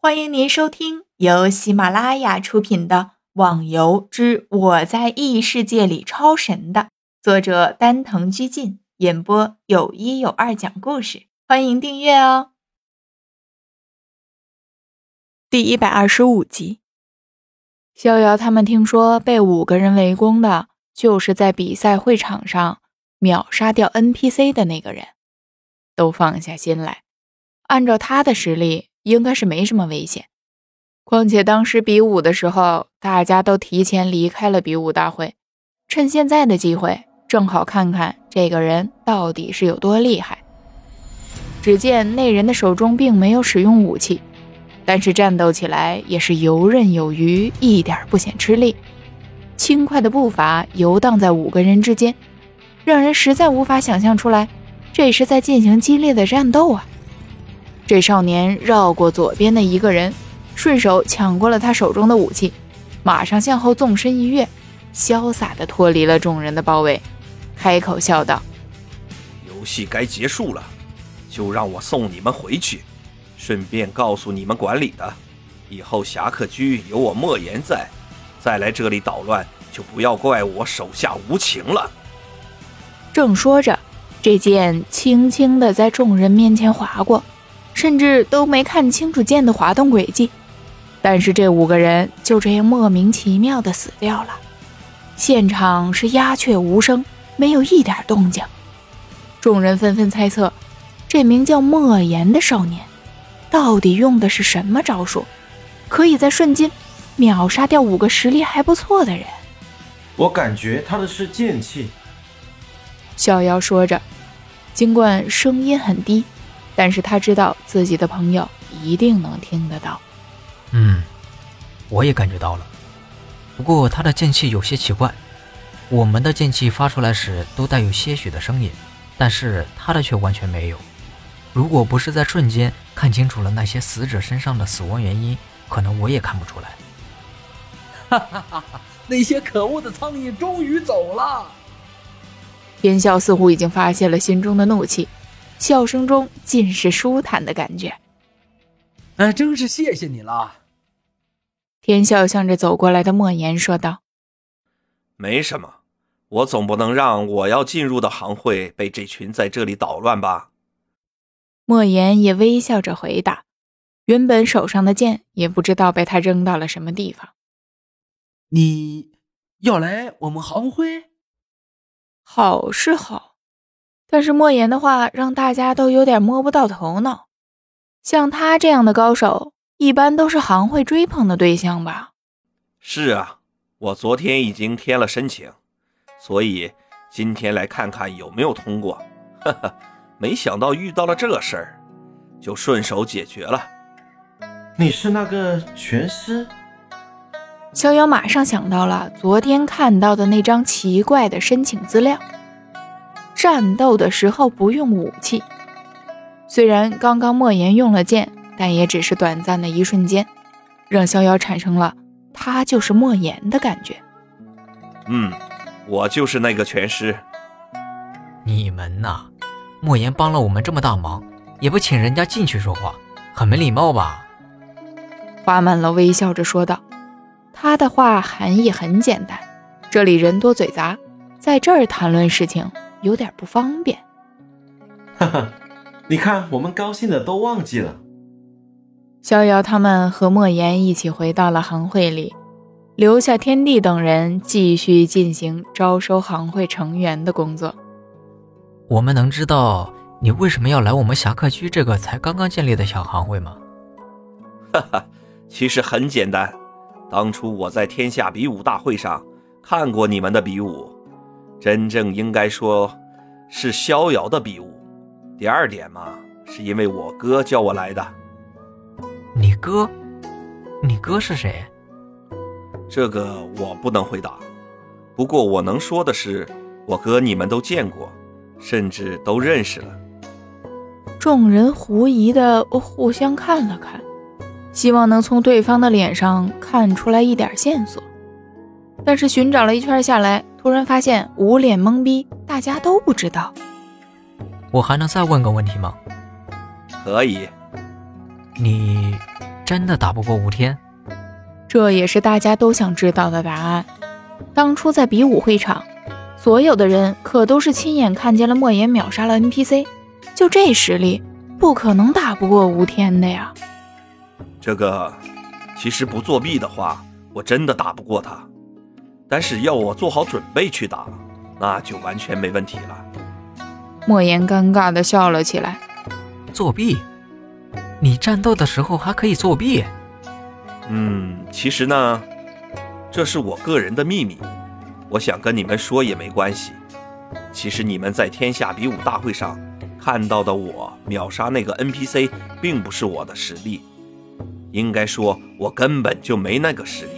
欢迎您收听由喜马拉雅出品的《网游之我在异世界里超神》的作者丹藤居进演播，有一有二讲故事。欢迎订阅哦。第一百二十五集，逍遥他们听说被五个人围攻的，就是在比赛会场上秒杀掉 NPC 的那个人，都放下心来。按照他的实力。应该是没什么危险，况且当时比武的时候，大家都提前离开了比武大会，趁现在的机会，正好看看这个人到底是有多厉害。只见那人的手中并没有使用武器，但是战斗起来也是游刃有余，一点不显吃力，轻快的步伐游荡在五个人之间，让人实在无法想象出来，这是在进行激烈的战斗啊！这少年绕过左边的一个人，顺手抢过了他手中的武器，马上向后纵身一跃，潇洒地脱离了众人的包围，开口笑道：“游戏该结束了，就让我送你们回去，顺便告诉你们管理的，以后侠客居有我莫言在，再来这里捣乱，就不要怪我手下无情了。”正说着，这剑轻轻地在众人面前划过。甚至都没看清楚剑的滑动轨迹，但是这五个人就这样莫名其妙的死掉了。现场是鸦雀无声，没有一点动静。众人纷纷猜测，这名叫莫言的少年，到底用的是什么招数，可以在瞬间秒杀掉五个实力还不错的人？我感觉他的是剑气。逍遥说着，尽管声音很低。但是他知道自己的朋友一定能听得到。嗯，我也感觉到了。不过他的剑气有些奇怪，我们的剑气发出来时都带有些许的声音，但是他的却完全没有。如果不是在瞬间看清楚了那些死者身上的死亡原因，可能我也看不出来。哈哈哈哈！那些可恶的苍蝇终于走了。天笑似乎已经发泄了心中的怒气。笑声中尽是舒坦的感觉。哎，真是谢谢你了。天笑向着走过来的莫言说道：“没什么，我总不能让我要进入的行会被这群在这里捣乱吧？”莫言也微笑着回答，原本手上的剑也不知道被他扔到了什么地方。你要来我们行会？好是好。但是莫言的话让大家都有点摸不到头脑。像他这样的高手，一般都是行会追捧的对象吧？是啊，我昨天已经填了申请，所以今天来看看有没有通过。哈哈，没想到遇到了这事儿，就顺手解决了。你是那个拳师？逍遥马上想到了昨天看到的那张奇怪的申请资料。战斗的时候不用武器，虽然刚刚莫言用了剑，但也只是短暂的一瞬间，让逍遥产生了他就是莫言的感觉。嗯，我就是那个拳师。你们呐，莫言帮了我们这么大忙，也不请人家进去说话，很没礼貌吧？花满楼微笑着说道，他的话含义很简单，这里人多嘴杂，在这儿谈论事情。有点不方便，哈哈，你看我们高兴的都忘记了。逍遥他们和莫言一起回到了行会里，留下天地等人继续进行招收行会成员的工作。我们能知道你为什么要来我们侠客居这个才刚刚建立的小行会吗？哈哈，其实很简单，当初我在天下比武大会上看过你们的比武。真正应该说，是逍遥的比武。第二点嘛，是因为我哥叫我来的。你哥？你哥是谁？这个我不能回答。不过我能说的是，我哥你们都见过，甚至都认识了。众人狐疑的互相看了看，希望能从对方的脸上看出来一点线索。但是寻找了一圈下来。突然发现捂脸懵逼，大家都不知道。我还能再问个问题吗？可以。你真的打不过吴天？这也是大家都想知道的答案。当初在比武会场，所有的人可都是亲眼看见了莫言秒杀了 NPC，就这实力，不可能打不过吴天的呀。这个，其实不作弊的话，我真的打不过他。但是要我做好准备去打，那就完全没问题了。莫言尴尬地笑了起来。作弊？你战斗的时候还可以作弊？嗯，其实呢，这是我个人的秘密，我想跟你们说也没关系。其实你们在天下比武大会上看到的我秒杀那个 NPC，并不是我的实力，应该说我根本就没那个实力。